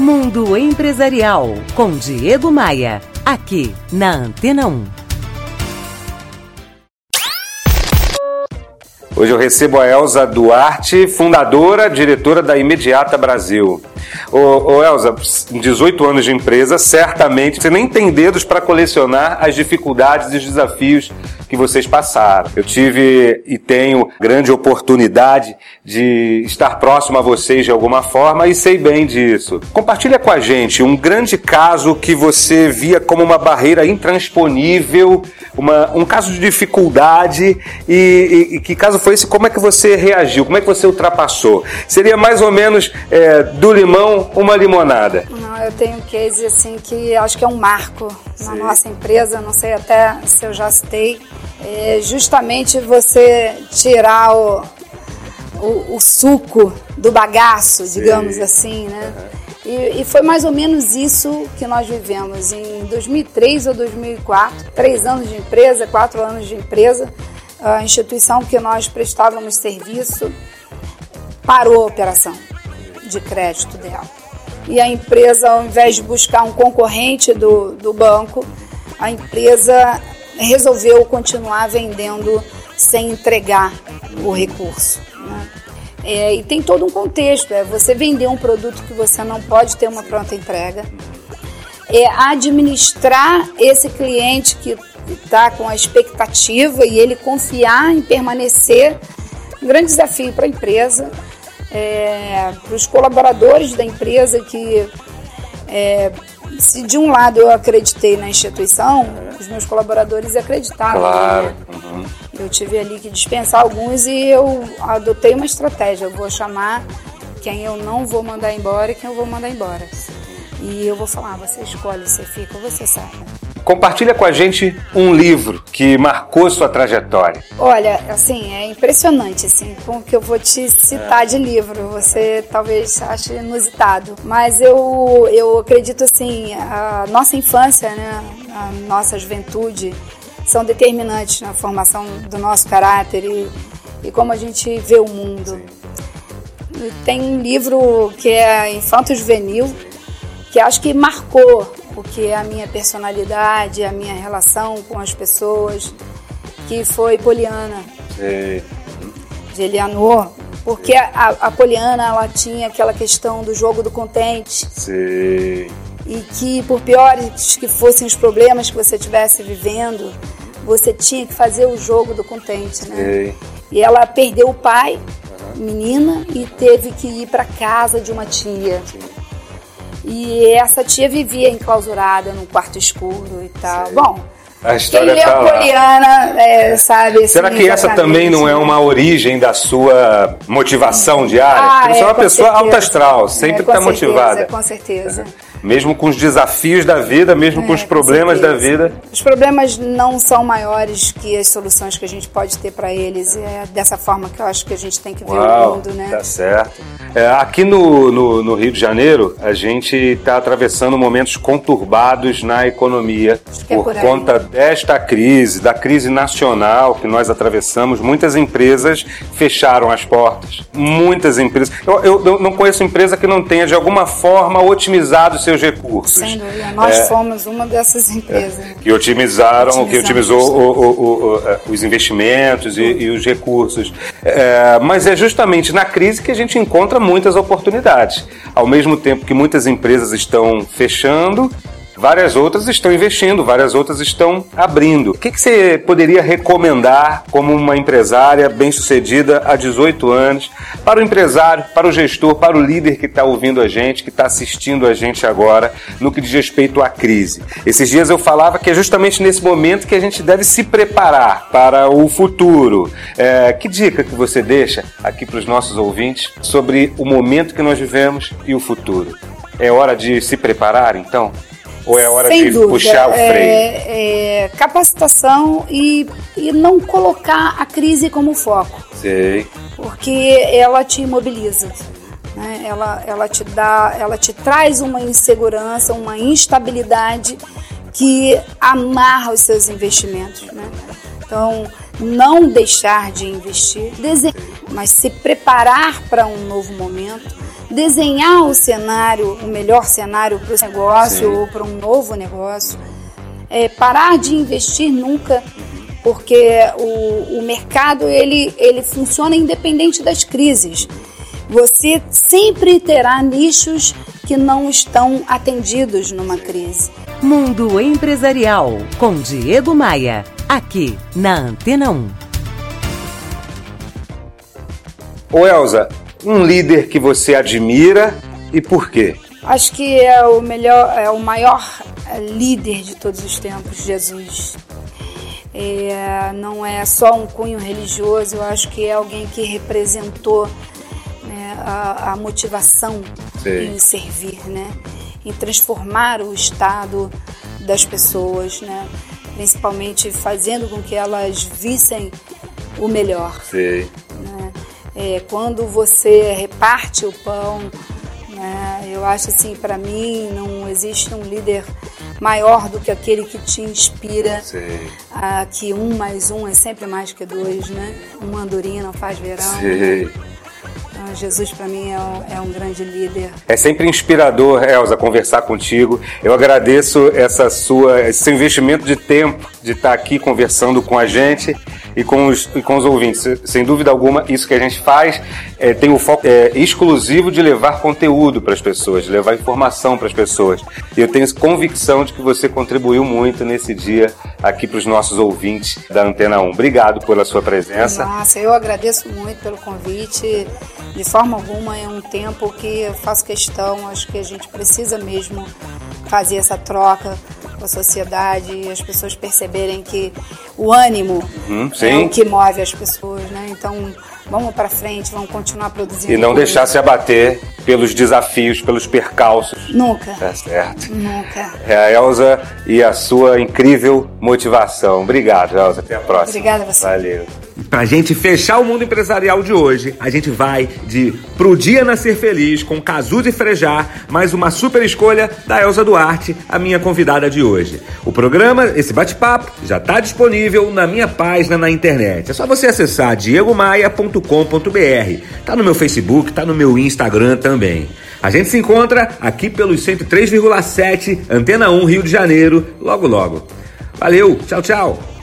Mundo Empresarial, com Diego Maia. Aqui, na Antena 1. Hoje eu recebo a Elza Duarte, fundadora, diretora da Imediata Brasil. Ô, ô Elza, 18 anos de empresa, certamente você nem tem dedos para colecionar as dificuldades e os desafios que vocês passaram. Eu tive e tenho grande oportunidade de estar próximo a vocês de alguma forma e sei bem disso. Compartilha com a gente um grande caso que você via como uma barreira intransponível, uma, um caso de dificuldade e, e, e, que caso foi esse, como é que você reagiu, como é que você ultrapassou? Seria mais ou menos é, do limão uma limonada? Não, eu tenho um case assim que acho que é um marco Sim. na nossa empresa, não sei até se eu já citei é justamente você tirar o, o, o suco do bagaço, Sim. digamos assim, né? Uhum. E, e, foi mais ou menos isso que nós vivemos em 2003 ou 2004, três anos de empresa, quatro anos de empresa, a instituição que nós prestávamos serviço parou a operação de crédito dela. E a empresa, ao invés de buscar um concorrente do, do banco, a empresa resolveu continuar vendendo sem entregar o recurso. Né? É, e tem todo um contexto, é você vender um produto que você não pode ter uma pronta entrega, é administrar esse cliente que está com a expectativa e ele confiar em permanecer, um grande desafio para a empresa, é, para os colaboradores da empresa que é, se de um lado eu acreditei na instituição, os meus colaboradores acreditaram. Claro. Né? Uhum. Eu tive ali que dispensar alguns e eu adotei uma estratégia. Eu vou chamar quem eu não vou mandar embora e quem eu vou mandar embora. E eu vou falar, ah, você escolhe, você fica ou você sai. Compartilha com a gente um livro que marcou sua trajetória. Olha, assim, é impressionante, assim, com que eu vou te citar é. de livro. Você talvez ache inusitado, mas eu, eu acredito assim, a nossa infância, né, a nossa juventude são determinantes na formação do nosso caráter e, e como a gente vê o mundo. Tem um livro que é Infanto Juvenil, que acho que marcou o que é a minha personalidade, a minha relação com as pessoas, que foi Poliana. Sim. De Eleanor, porque a, a Poliana ela tinha aquela questão do jogo do contente. Sim. E que por piores que fossem os problemas que você estivesse vivendo, você tinha que fazer o jogo do contente, né? Sim. E ela perdeu o pai, menina, e teve que ir para casa de uma tia. Sim. E essa tia vivia enclausurada num quarto escuro e tal. Bom, a história Quem é tá poliana, é, sabe? Será que essa também não é uma origem da sua motivação diária? Ah, Porque você é, é uma pessoa certeza. alta astral, sempre está é, motivada. Com certeza. Mesmo com os desafios da vida, mesmo é, com os problemas com da vida. Os problemas não são maiores que as soluções que a gente pode ter para eles. É dessa forma que eu acho que a gente tem que ver Uau, o mundo, né? Tá certo. É, aqui no, no, no, Rio de Janeiro, a gente está atravessando momentos conturbados na economia é por, por conta desta crise, da crise nacional que nós atravessamos. Muitas empresas fecharam as portas. Muitas empresas. Eu, eu, eu não conheço empresa que não tenha, de alguma forma, otimizado seus recursos. Sem dúvida. Nós é, fomos uma dessas empresas. Que otimizaram, que otimizou o, o, o, os investimentos e, e, os recursos. É, mas é justamente na crise que a gente encontra muitas oportunidades. Ao mesmo tempo que muitas empresas estão fechando, várias outras estão investindo, várias outras estão abrindo. O que, que você poderia recomendar como uma empresária bem-sucedida há 18 anos para o empresário, para o gestor, para o líder que está ouvindo a gente, que está assistindo a gente agora no que diz respeito à crise? Esses dias eu falava que é justamente nesse momento que a gente deve se preparar para o futuro. É, que dica que você deixa aqui para os nossos ouvintes sobre o momento que nós vivemos e o futuro? É hora de se preparar, então? Ou é hora Sem de dúvida, puxar o freio? É, é, capacitação e, e não colocar a crise como foco. Sei. Porque ela te imobiliza. Né? Ela, ela te dá, ela te traz uma insegurança, uma instabilidade que amarra os seus investimentos. Né? Então, não deixar de investir, mas se preparar para um novo momento desenhar o cenário, o melhor cenário para o negócio Sim. ou para um novo negócio. É, parar de investir nunca, porque o, o mercado ele, ele funciona independente das crises. Você sempre terá nichos que não estão atendidos numa crise. Mundo Empresarial com Diego Maia, aqui na Antena 1. Ô Elza, um líder que você admira e por quê? Acho que é o melhor, é o maior líder de todos os tempos, Jesus. É, não é só um cunho religioso, eu acho que é alguém que representou né, a, a, motivação Sim. em servir, né, em transformar o estado das pessoas, né, principalmente fazendo com que elas vissem o melhor. Sim. É, quando você reparte o pão, né, eu acho assim, para mim não existe um líder maior do que aquele que te inspira a que um mais um é sempre mais que dois, né? Uma andorinha não faz verão. Sim. Então, Jesus para mim é um, é um, grande líder. É sempre inspirador, Elza, conversar contigo. Eu agradeço essa sua, esse seu investimento de tempo de estar aqui conversando com a gente e com os, e com os ouvintes. Sem dúvida alguma, isso que a gente faz é, tem o foco é, exclusivo de levar conteúdo para as pessoas, de levar informação para as pessoas. E eu tenho convicção de que você contribuiu muito nesse dia aqui para os nossos ouvintes da Antena 1. Obrigado pela sua presença. Nossa, eu agradeço muito pelo convite. De forma alguma é um tempo que eu faço questão, acho que a gente precisa mesmo fazer essa troca com a sociedade e as pessoas perceberem que o ânimo uhum, é o que move as pessoas, né? Então, vamos para frente, vamos continuar produzindo. E não coisa. deixar se abater pelos desafios, pelos percalços. Nunca. Tá certo. Nunca. É a Elza e a sua incrível motivação. Obrigado, Elza. Até a próxima. Obrigada a você. Valeu. Pra gente fechar o mundo empresarial de hoje, a gente vai de Pro Dia Nascer Feliz com Cazu de Frejar, mais uma super escolha da Elza Duarte, a minha convidada de hoje. O programa, esse bate-papo, já está disponível na minha página na internet. É só você acessar diegomaia.com.br. Tá no meu Facebook, tá no meu Instagram também. A gente se encontra aqui pelos 103,7 Antena 1 Rio de Janeiro, logo logo. Valeu, tchau, tchau.